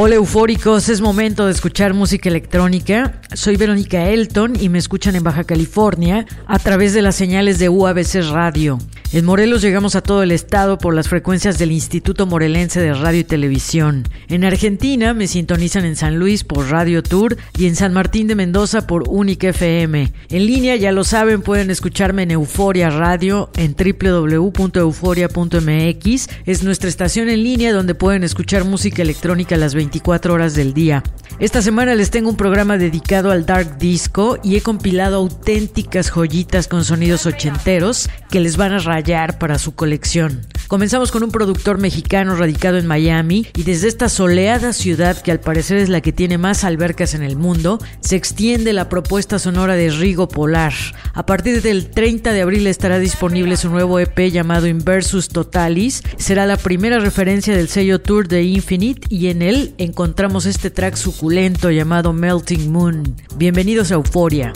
Hola eufóricos, es momento de escuchar música electrónica. Soy Verónica Elton y me escuchan en Baja California a través de las señales de UABC Radio. En Morelos llegamos a todo el estado por las frecuencias del Instituto Morelense de Radio y Televisión. En Argentina me sintonizan en San Luis por Radio Tour y en San Martín de Mendoza por Única FM. En línea, ya lo saben, pueden escucharme en Euforia Radio en www.euforia.mx. Es nuestra estación en línea donde pueden escuchar música electrónica las 24 horas del día. Esta semana les tengo un programa dedicado al dark disco y he compilado auténticas joyitas con sonidos ochenteros que les van a rayar para su colección. Comenzamos con un productor mexicano radicado en Miami y desde esta soleada ciudad que al parecer es la que tiene más albercas en el mundo, se extiende la propuesta sonora de Rigo Polar. A partir del 30 de abril estará disponible su nuevo EP llamado Inversus Totalis. Será la primera referencia del sello Tour de Infinite y en él encontramos este track suculento llamado Melting Moon. Bienvenidos a Euforia.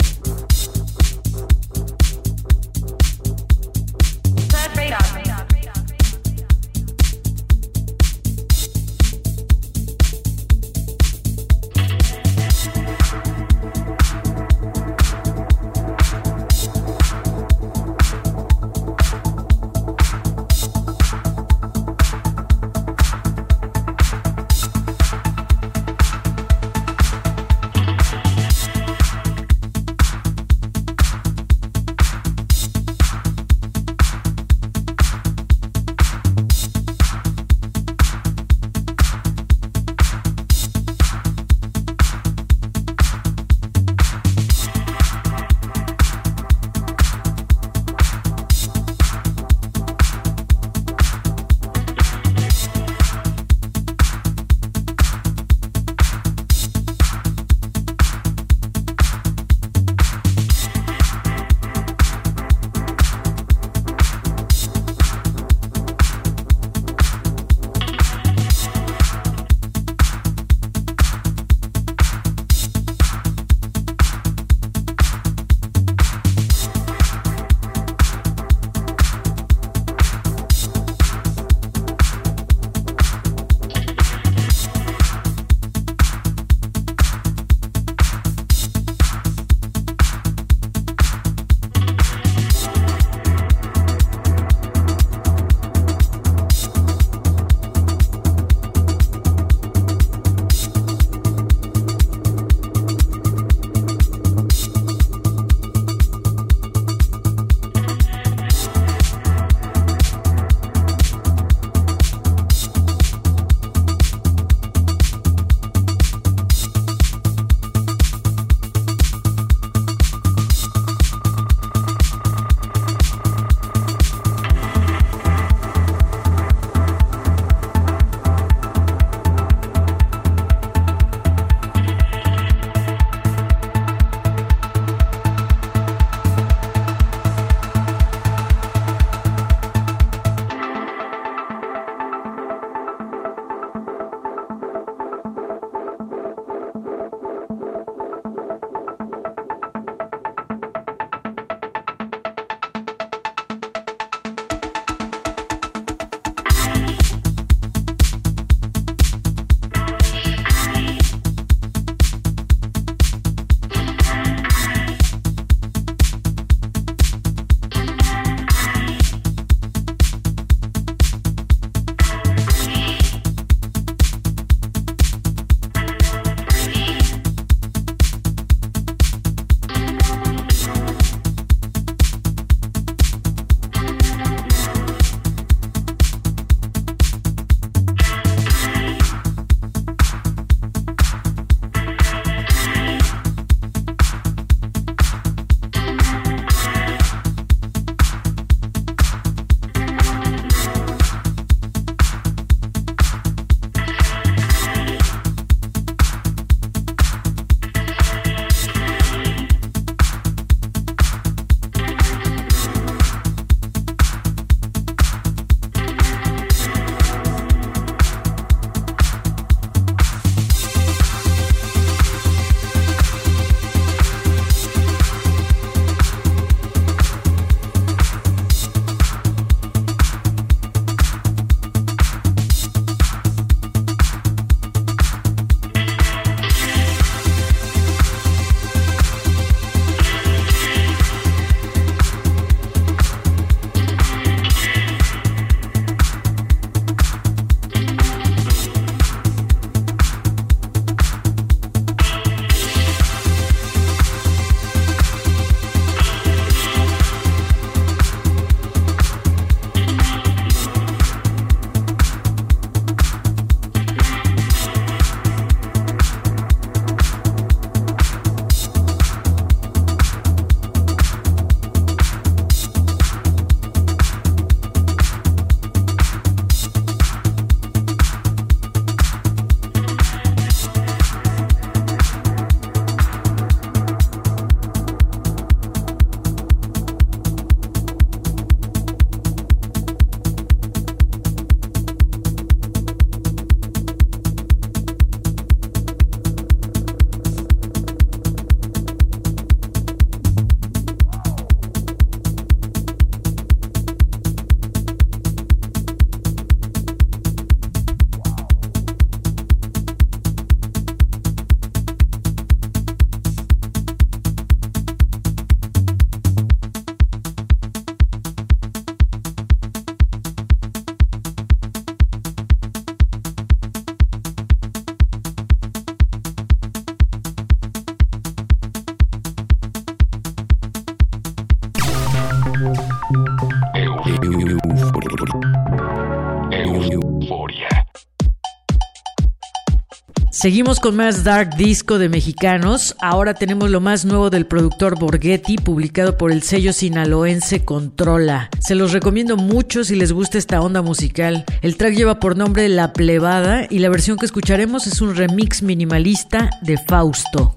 Seguimos con más dark disco de mexicanos. Ahora tenemos lo más nuevo del productor Borghetti, publicado por el sello sinaloense Controla. Se los recomiendo mucho si les gusta esta onda musical. El track lleva por nombre La Plebada y la versión que escucharemos es un remix minimalista de Fausto.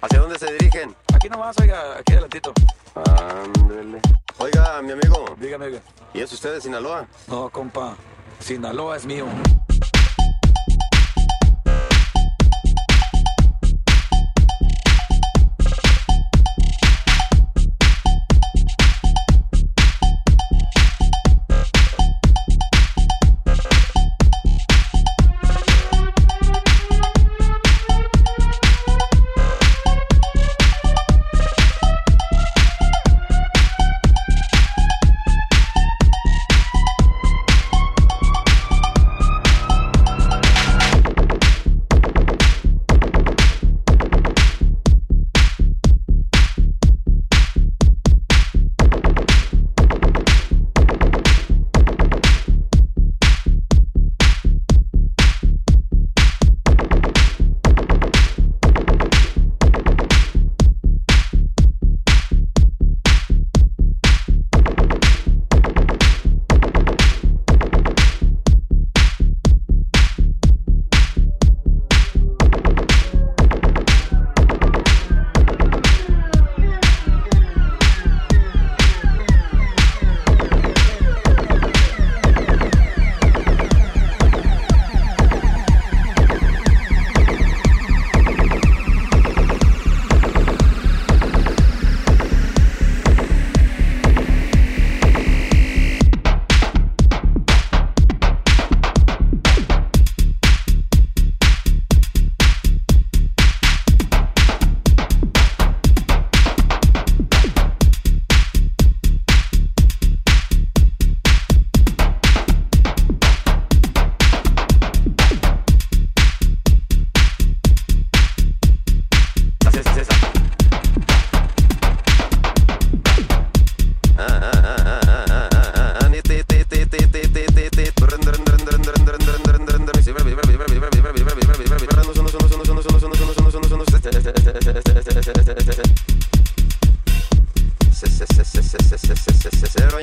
¿Hacia dónde se dirigen? Aquí nomás, oiga, aquí adelantito. Ándele. Oiga, mi amigo. Dígame, oiga. ¿Y es usted de Sinaloa? No, compa. Sinaloa es mío. Cero,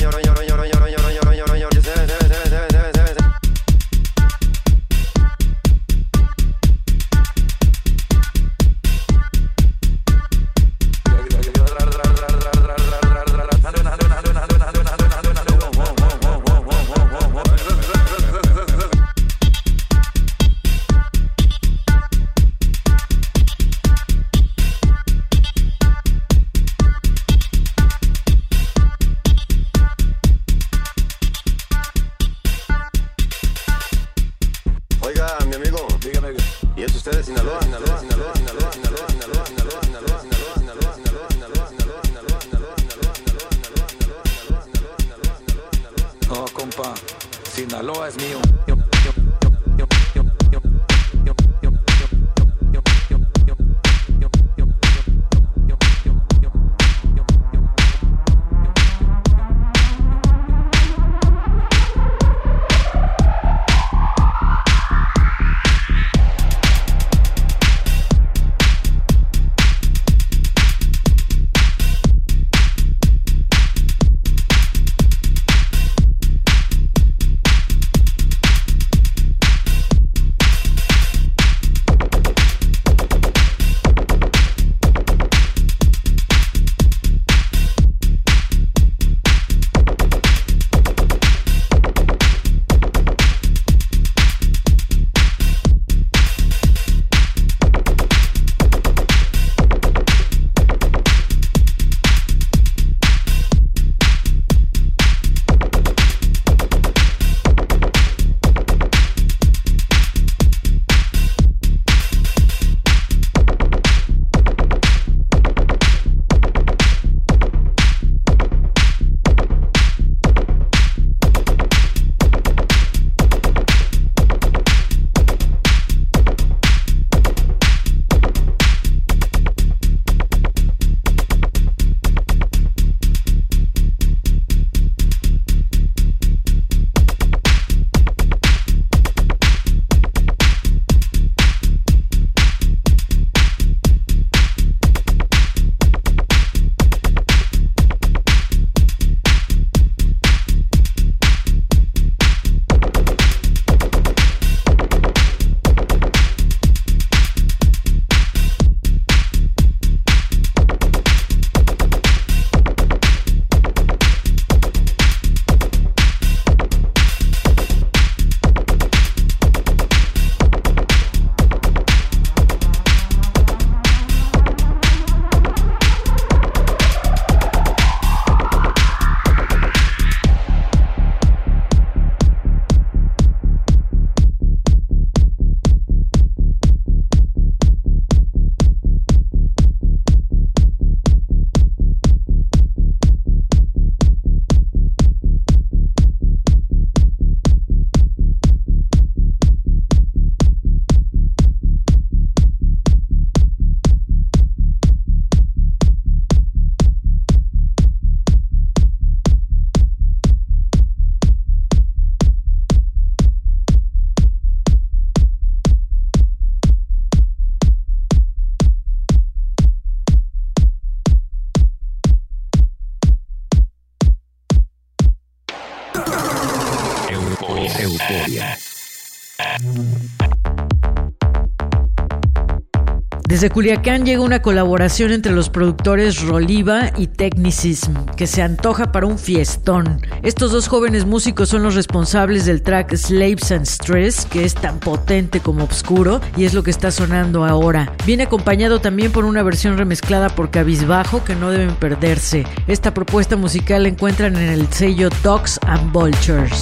Desde Culiacán llega una colaboración entre los productores Roliva y Technicism, que se antoja para un fiestón. Estos dos jóvenes músicos son los responsables del track Slaves and Stress, que es tan potente como oscuro y es lo que está sonando ahora. Viene acompañado también por una versión remezclada por Cabizbajo que no deben perderse. Esta propuesta musical la encuentran en el sello Dogs and Vultures.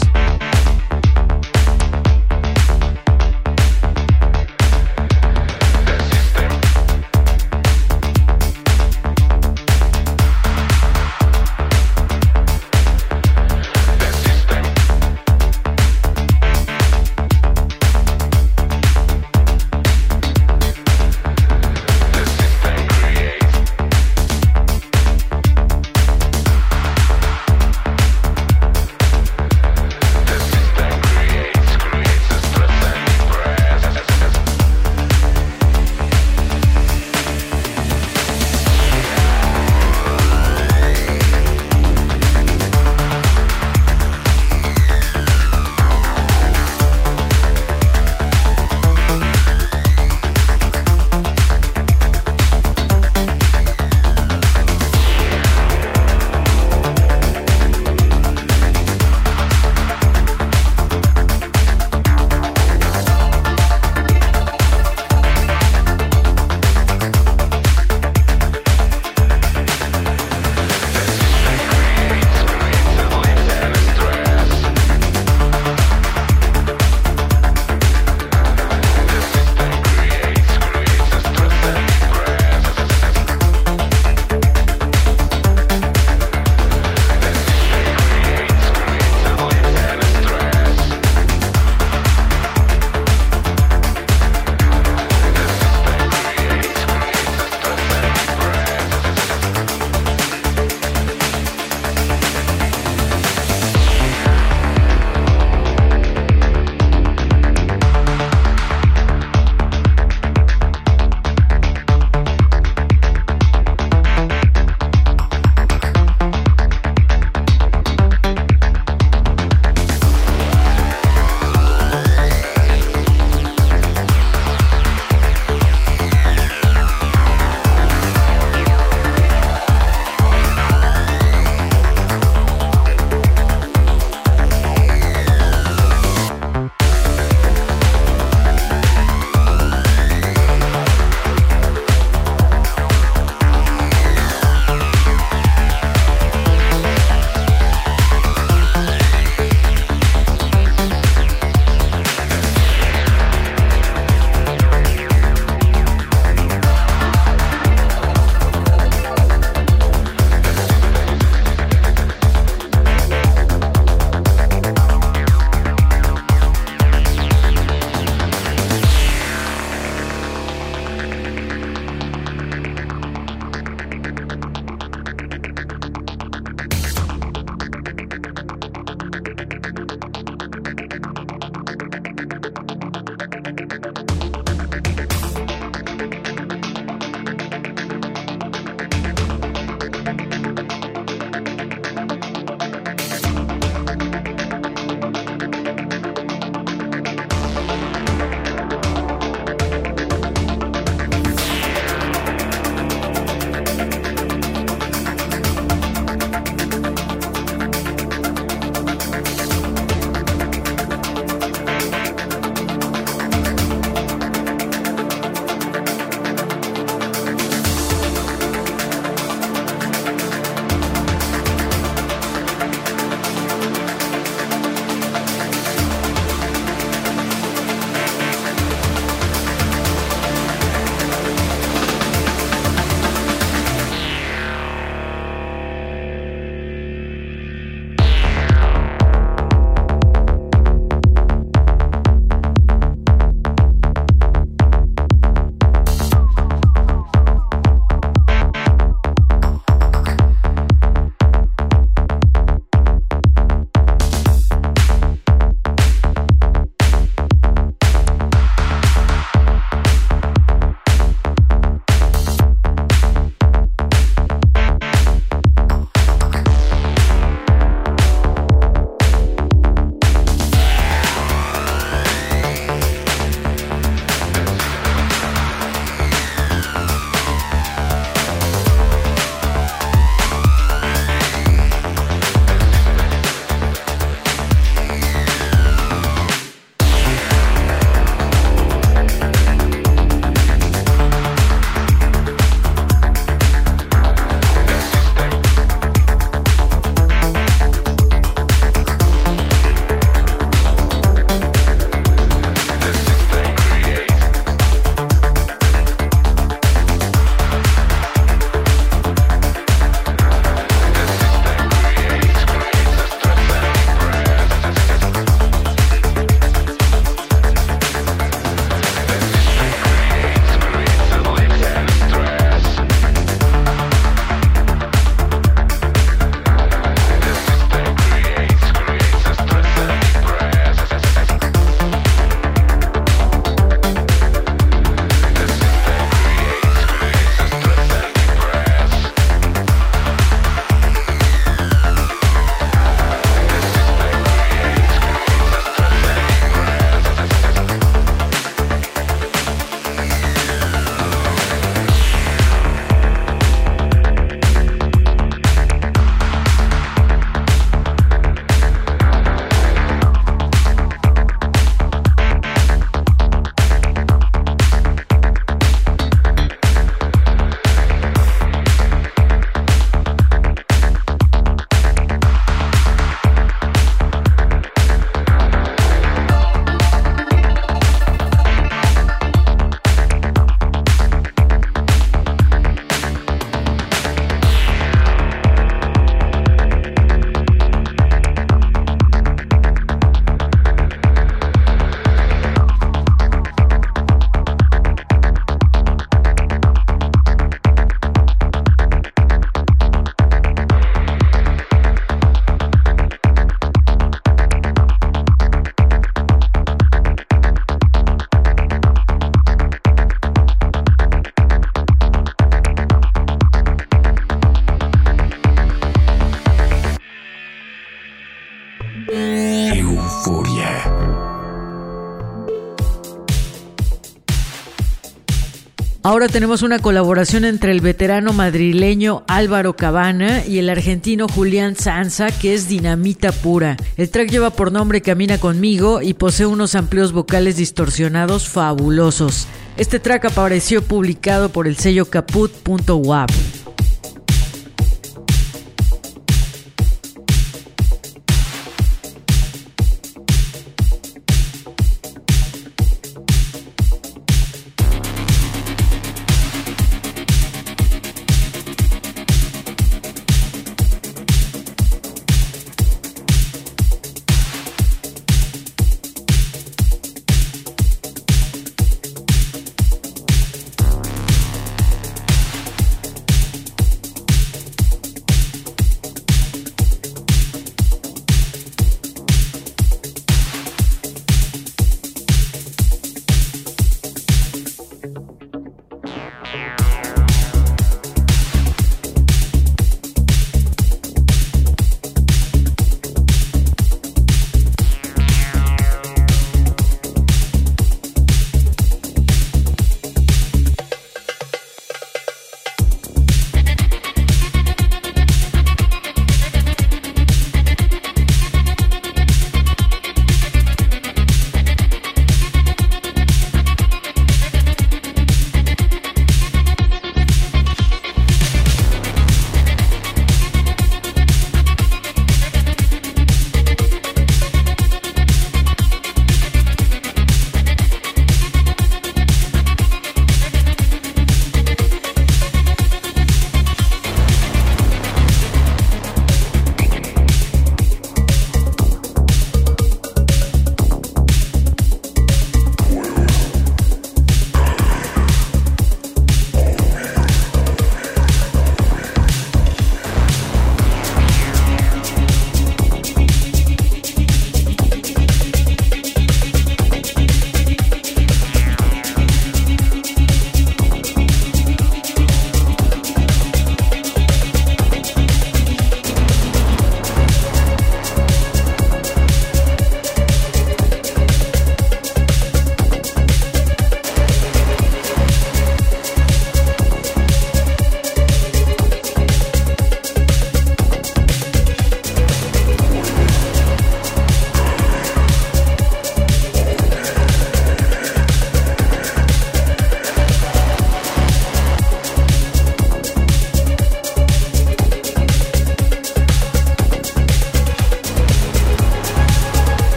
Ahora tenemos una colaboración entre el veterano madrileño Álvaro Cabana y el argentino Julián Sanza, que es dinamita pura. El track lleva por nombre Camina conmigo y posee unos amplios vocales distorsionados fabulosos. Este track apareció publicado por el sello caput.wap.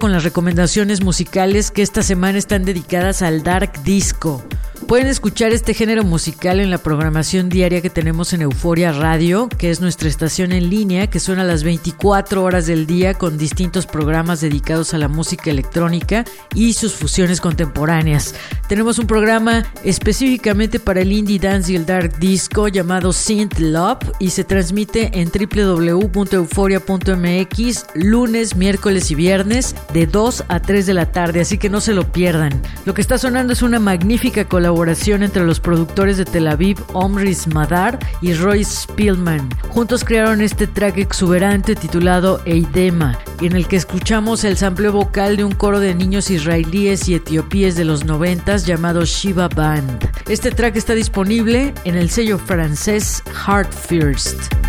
Con las recomendaciones musicales que esta semana están dedicadas al dark disco. Pueden escuchar este género musical en la programación diaria que tenemos en Euforia Radio, que es nuestra estación en línea que suena a las 24 horas del día con distintos programas dedicados a la música electrónica y sus fusiones contemporáneas. Tenemos un programa específicamente para el indie dance y el dark disco llamado Synth Love y se transmite en www.euforia.mx lunes, miércoles y viernes de 2 a 3 de la tarde, así que no se lo pierdan. Lo que está sonando es una magnífica colaboración entre los productores de Tel Aviv, Omris Madar y Royce Spielman. Juntos crearon este track exuberante titulado Eidema, en el que escuchamos el sampleo vocal de un coro de niños israelíes y etiopíes de los noventas llamado Shiva Band. Este track está disponible en el sello francés Heart First.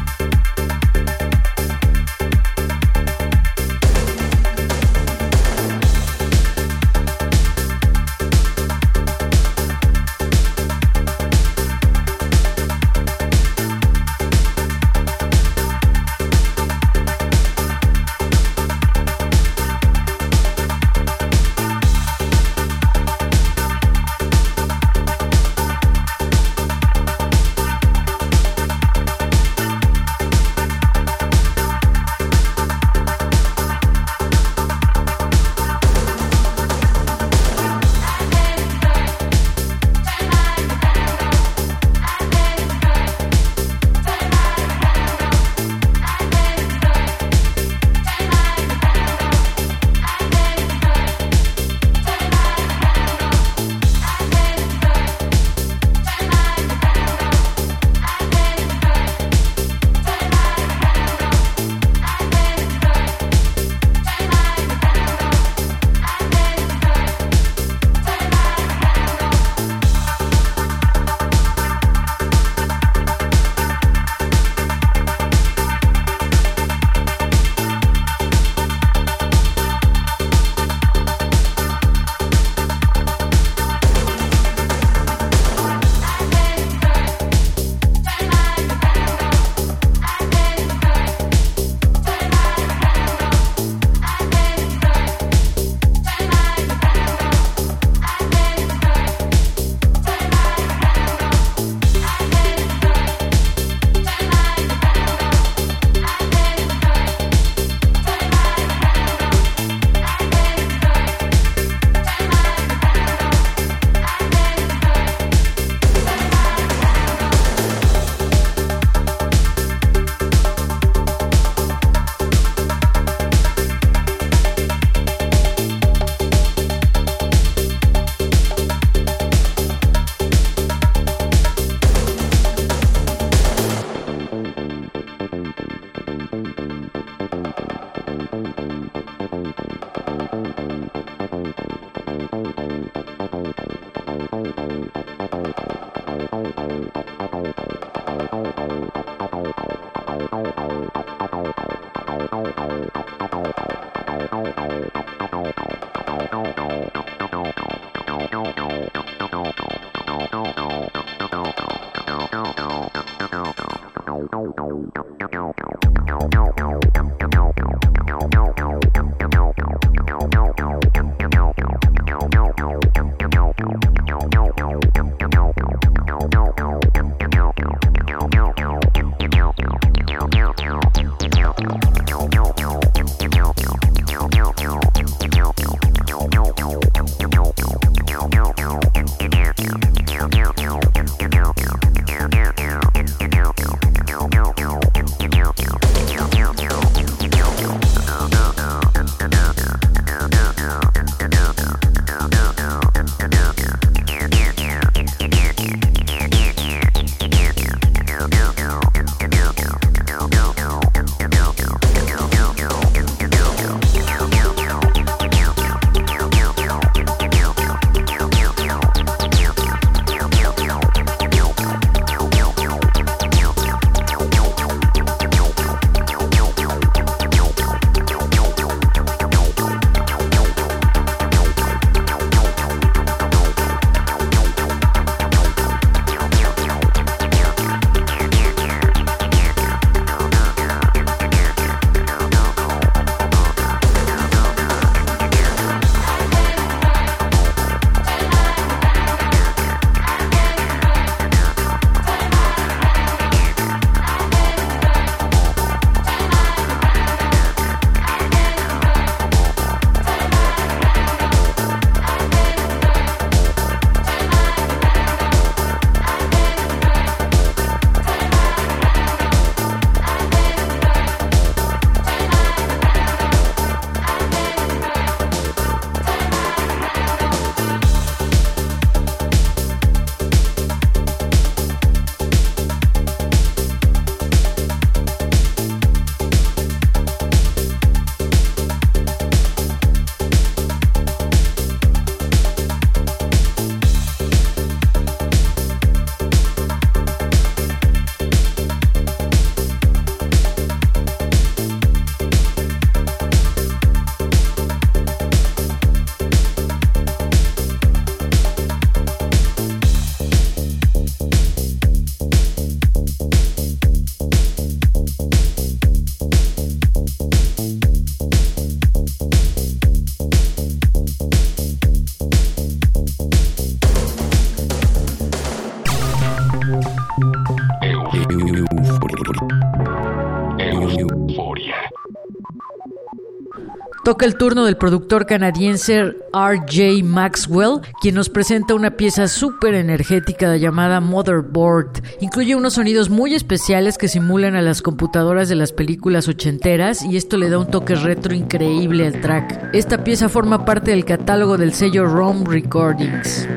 Toca el turno del productor canadiense RJ Maxwell, quien nos presenta una pieza súper energética llamada Motherboard. Incluye unos sonidos muy especiales que simulan a las computadoras de las películas ochenteras y esto le da un toque retro increíble al track. Esta pieza forma parte del catálogo del sello ROM Recordings.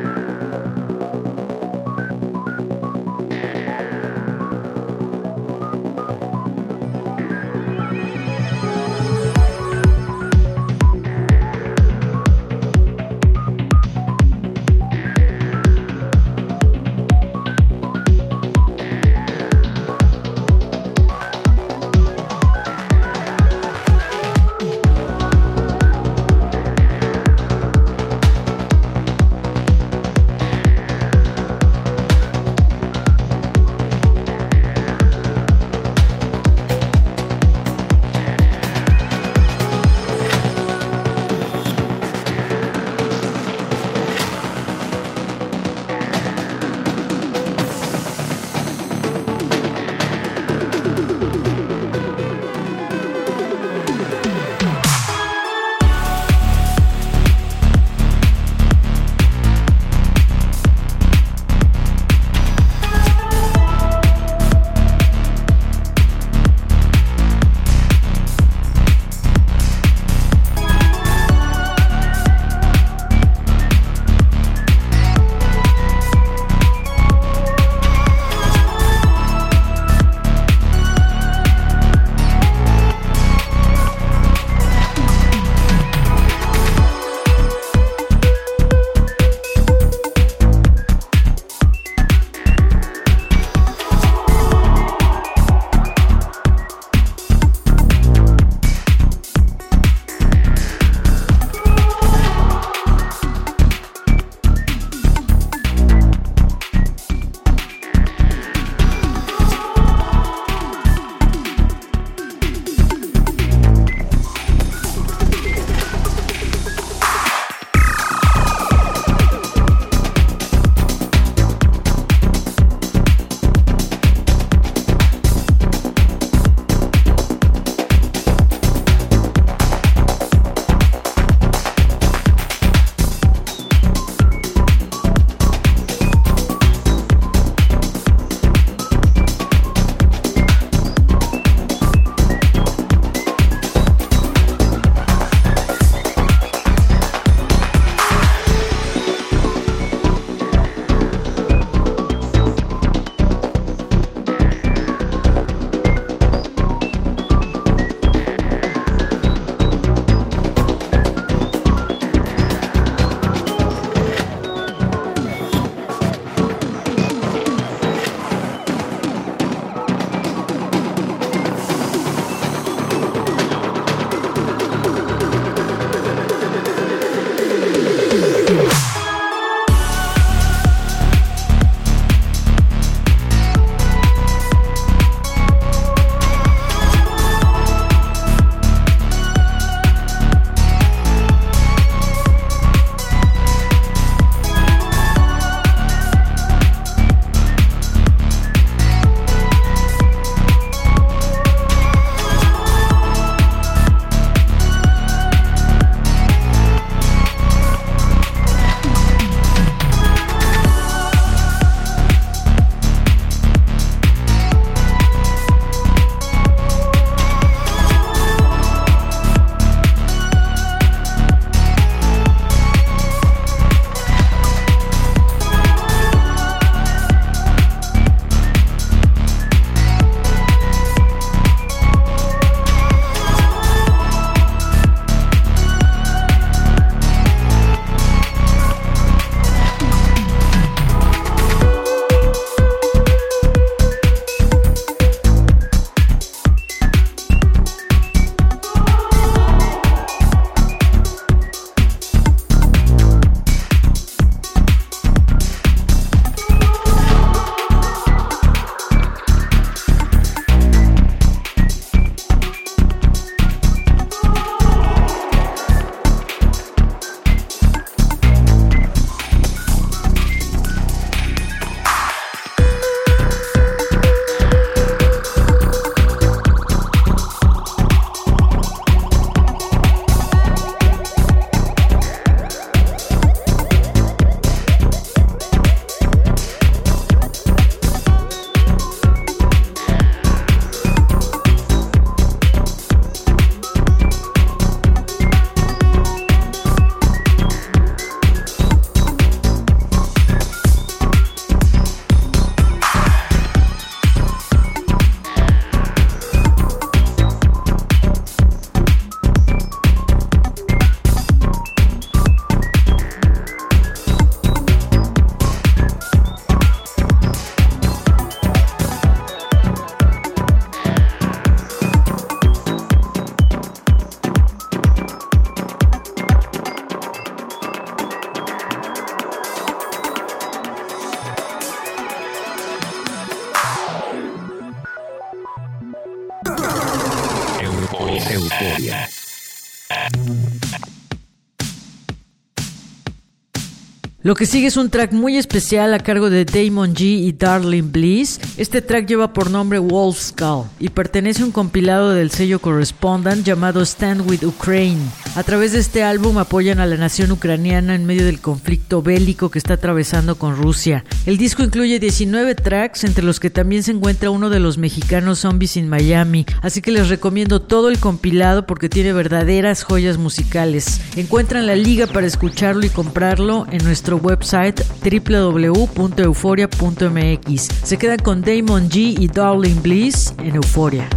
Lo que sigue es un track muy especial a cargo de Damon G y Darling Bliss. Este track lleva por nombre Wolf Skull y pertenece a un compilado del sello Correspondent llamado Stand with Ukraine. A través de este álbum apoyan a la nación ucraniana en medio del conflicto bélico que está atravesando con Rusia. El disco incluye 19 tracks, entre los que también se encuentra uno de los mexicanos Zombies in Miami, así que les recomiendo todo el compilado porque tiene verdaderas joyas musicales. Encuentran la liga para escucharlo y comprarlo en nuestro website www.euforia.mx. Se quedan con Damon G y Darling Bliss en Euforia.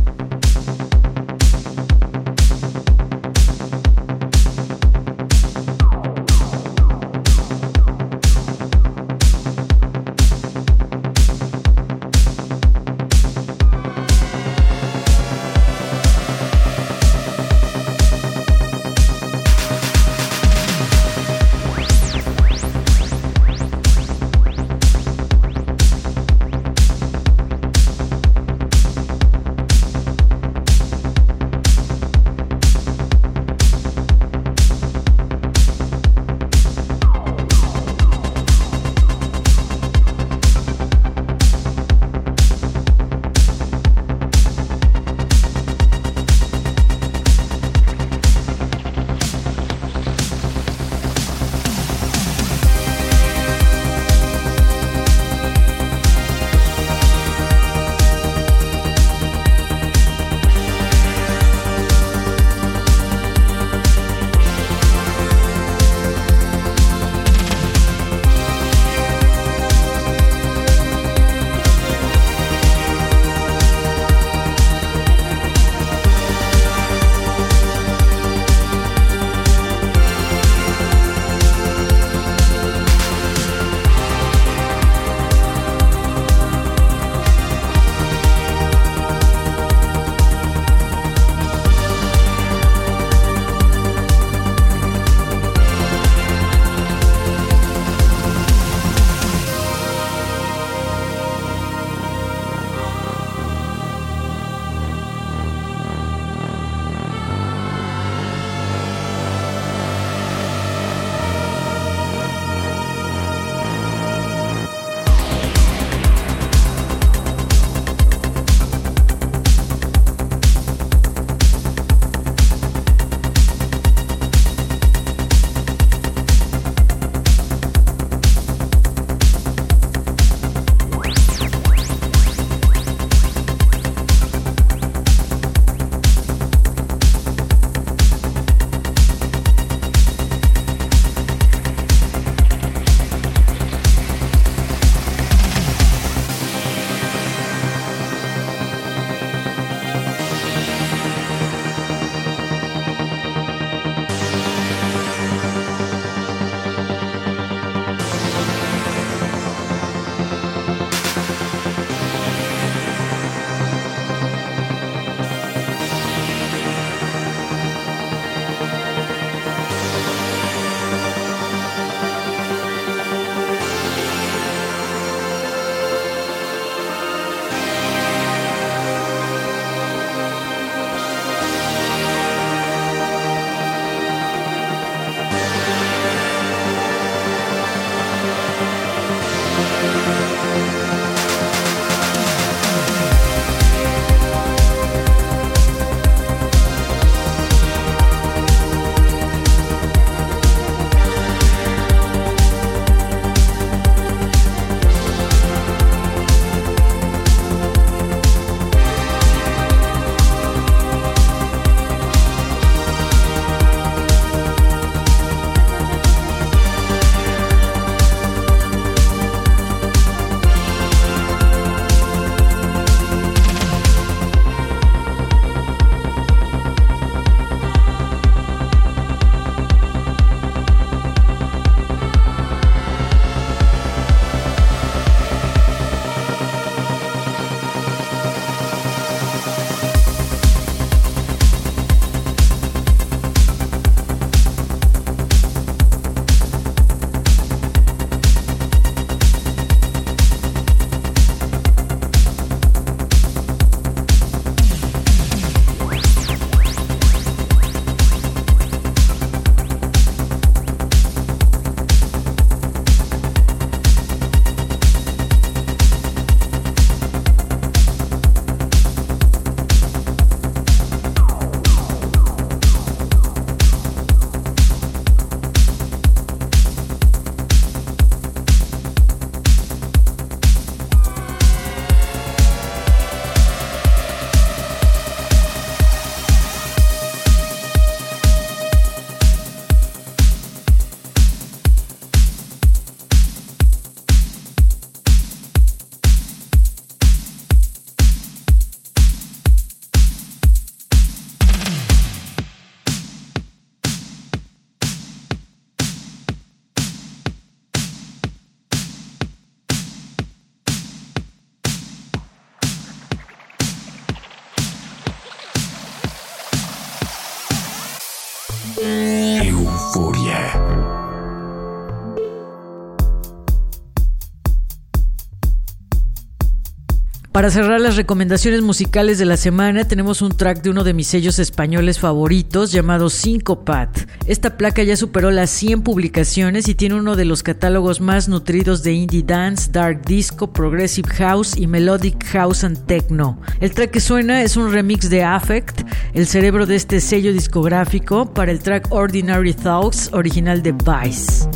Para cerrar las recomendaciones musicales de la semana, tenemos un track de uno de mis sellos españoles favoritos llamado Syncopat. Esta placa ya superó las 100 publicaciones y tiene uno de los catálogos más nutridos de indie dance, dark disco, progressive house y melodic house and techno. El track que suena es un remix de Affect, el cerebro de este sello discográfico, para el track Ordinary Thoughts, original de Vice.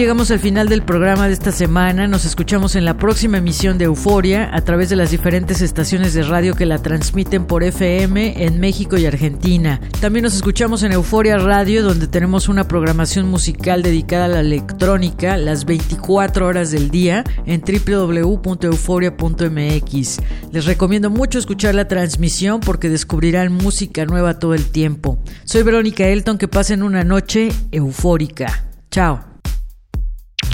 Llegamos al final del programa de esta semana. Nos escuchamos en la próxima emisión de Euforia a través de las diferentes estaciones de radio que la transmiten por FM en México y Argentina. También nos escuchamos en Euforia Radio, donde tenemos una programación musical dedicada a la electrónica las 24 horas del día en www.euforia.mx. Les recomiendo mucho escuchar la transmisión porque descubrirán música nueva todo el tiempo. Soy Verónica Elton, que pasen una noche eufórica. Chao.